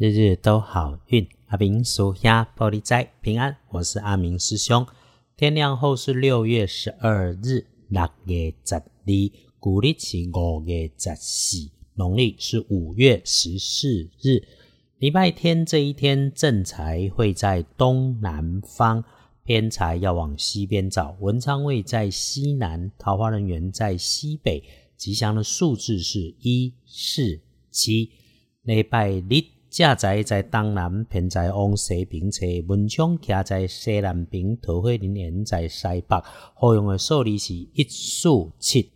日日都好运，阿明属鸭玻璃斋平安。我是阿明师兄。天亮后是六月十二日，六月十二，古历是五月十四，农历是五月十四日，礼拜天这一天正财会在东南方，偏财要往西边找。文昌位在西南，桃花人缘在西北，吉祥的数字是一四七。礼拜日。正在在东南，偏在往西边车，文昌徛在西南边，桃花林缘在西北。好用的数字是一数七。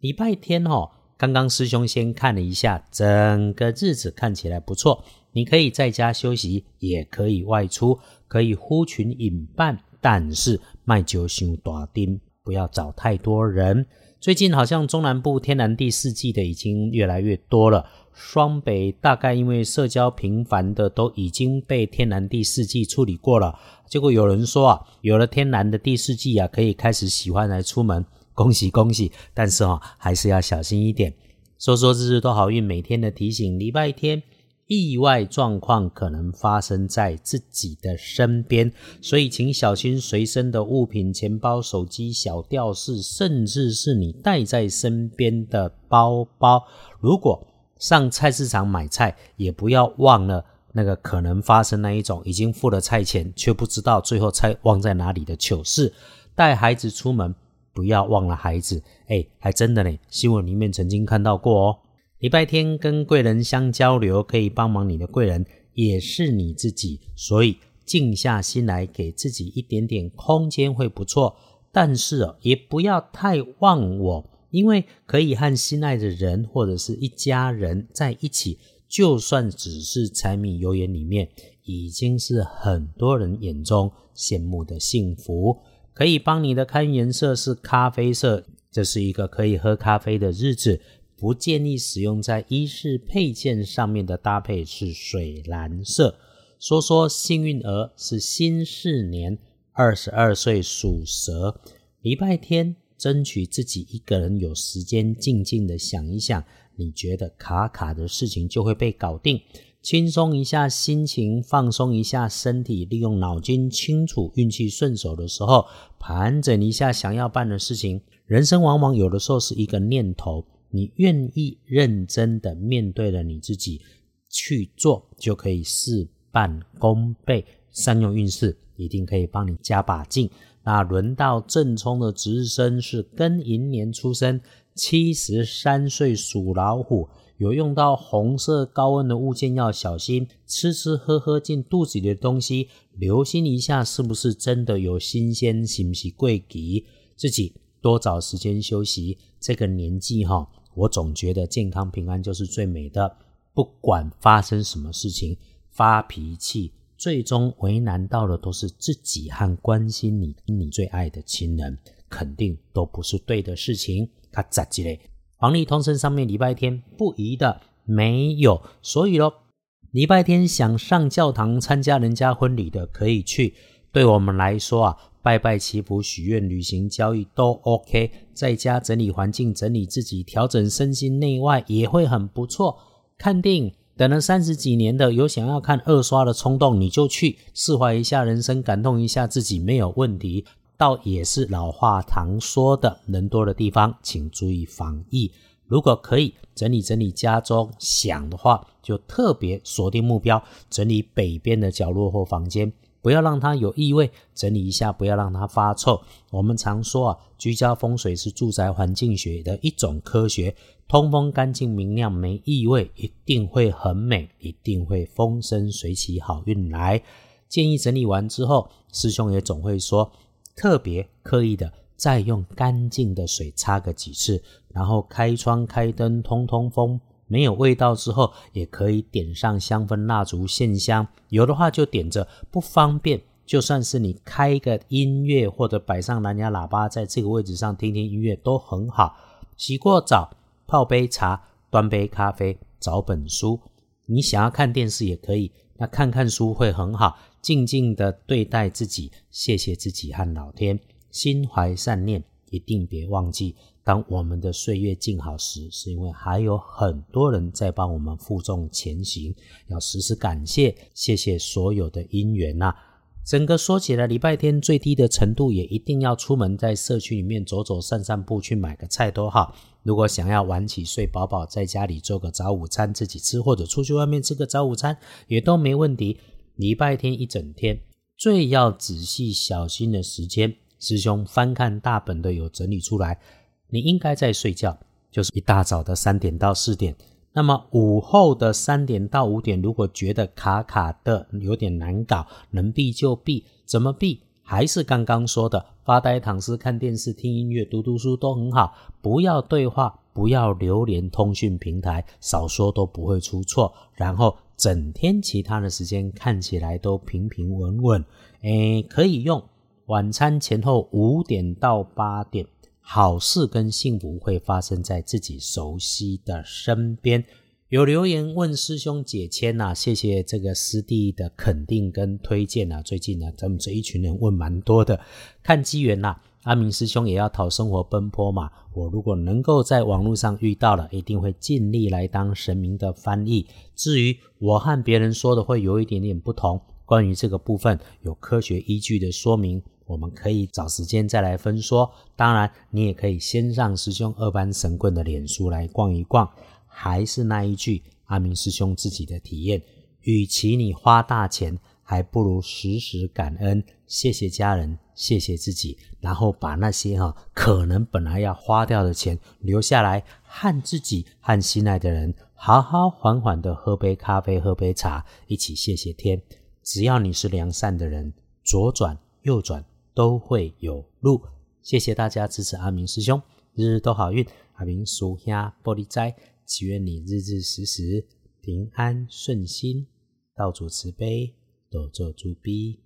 礼拜天哦，刚刚师兄先看了一下，整个日子看起来不错。你可以在家休息，也可以外出，可以呼群引伴，但是卖酒想大丁，不要找太多人。最近好像中南部天然第四季的已经越来越多了。双北大概因为社交频繁的都已经被天然第四季处理过了，结果有人说啊，有了天然的第四季啊，可以开始喜欢来出门，恭喜恭喜！但是哈，还是要小心一点。说说日日都好运，每天的提醒，礼拜天意外状况可能发生在自己的身边，所以请小心随身的物品，钱包、手机、小吊饰，甚至是你带在身边的包包，如果。上菜市场买菜，也不要忘了那个可能发生那一种已经付了菜钱，却不知道最后菜忘在哪里的糗事。带孩子出门，不要忘了孩子。哎，还真的呢，新闻里面曾经看到过哦。礼拜天跟贵人相交流，可以帮忙你的贵人，也是你自己，所以静下心来，给自己一点点空间会不错。但是哦，也不要太忘我。因为可以和心爱的人或者是一家人在一起，就算只是柴米油盐里面，已经是很多人眼中羡慕的幸福。可以帮你的看颜色是咖啡色，这是一个可以喝咖啡的日子。不建议使用在衣饰配件上面的搭配是水蓝色。说说幸运儿是新四年二十二岁属蛇，礼拜天。争取自己一个人有时间静静的想一想，你觉得卡卡的事情就会被搞定，轻松一下心情，放松一下身体，利用脑筋清楚，运气顺手的时候，盘整一下想要办的事情。人生往往有的时候是一个念头，你愿意认真的面对了你自己去做，就可以事半功倍。善用运势，一定可以帮你加把劲。那轮到正冲的值日生是庚寅年出生，七十三岁属老虎，有用到红色高温的物件要小心，吃吃喝喝进肚子里的东西，留心一下是不是真的有新鲜，是不是贵吉，自己多找时间休息。这个年纪哈，我总觉得健康平安就是最美的，不管发生什么事情，发脾气。最终为难到的都是自己和关心你、你最爱的亲人，肯定都不是对的事情。他咋记嘞？黄历通身上面礼拜天不宜的没有，所以咯，礼拜天想上教堂参加人家婚礼的可以去。对我们来说啊，拜拜祈福、许愿、旅行、交易都 OK。在家整理环境、整理自己、调整身心内外也会很不错。看电影。等了三十几年的，有想要看二刷的冲动，你就去释怀一下人生，感动一下自己，没有问题。倒也是老话常说的，人多的地方请注意防疫。如果可以整理整理家中，想的话就特别锁定目标，整理北边的角落或房间。不要让它有异味，整理一下，不要让它发臭。我们常说啊，居家风水是住宅环境学的一种科学，通风干净明亮没异味，一定会很美，一定会风生水起，好运来。建议整理完之后，师兄也总会说，特别刻意的再用干净的水擦个几次，然后开窗开灯通通风。没有味道之后，也可以点上香氛蜡烛线香，有的话就点着。不方便，就算是你开一个音乐或者摆上蓝牙喇叭，在这个位置上听听音乐都很好。洗过澡，泡杯茶，端杯咖啡，找本书。你想要看电视也可以，那看看书会很好。静静的对待自己，谢谢自己和老天，心怀善念，一定别忘记。当我们的岁月静好时，是因为还有很多人在帮我们负重前行，要时时感谢，谢谢所有的因缘呐。整个说起来，礼拜天最低的程度也一定要出门，在社区里面走走、散散步，去买个菜都好。如果想要晚起睡饱饱，在家里做个早午餐自己吃，或者出去外面吃个早午餐，也都没问题。礼拜天一整天最要仔细小心的时间，师兄翻看大本的有整理出来，你应该在睡觉，就是一大早的三点到四点。那么午后的三点到五点，如果觉得卡卡的有点难搞，能避就避。怎么避？还是刚刚说的，发呆、躺尸、看电视、听音乐、读读书都很好。不要对话，不要留连通讯平台，少说都不会出错。然后整天其他的时间看起来都平平稳稳。诶，可以用晚餐前后五点到八点。好事跟幸福会发生在自己熟悉的身边。有留言问师兄解签呐，谢谢这个师弟的肯定跟推荐呐。最近呢，咱们这一群人问蛮多的，看机缘呐。阿明师兄也要讨生活奔波嘛。我如果能够在网络上遇到了，一定会尽力来当神明的翻译。至于我和别人说的会有一点点不同，关于这个部分有科学依据的说明。我们可以找时间再来分说。当然，你也可以先上师兄二班神棍的脸书来逛一逛。还是那一句，阿明师兄自己的体验：，与其你花大钱，还不如时时感恩，谢谢家人，谢谢自己，然后把那些哈可能本来要花掉的钱留下来，和自己和心爱的人好好缓缓的喝杯咖啡，喝杯茶，一起谢谢天。只要你是良善的人，左转右转。都会有路，谢谢大家支持阿明师兄，日日都好运。阿明属下玻璃斋，祈愿你日日时时平安顺心，道主慈悲，多做诸逼。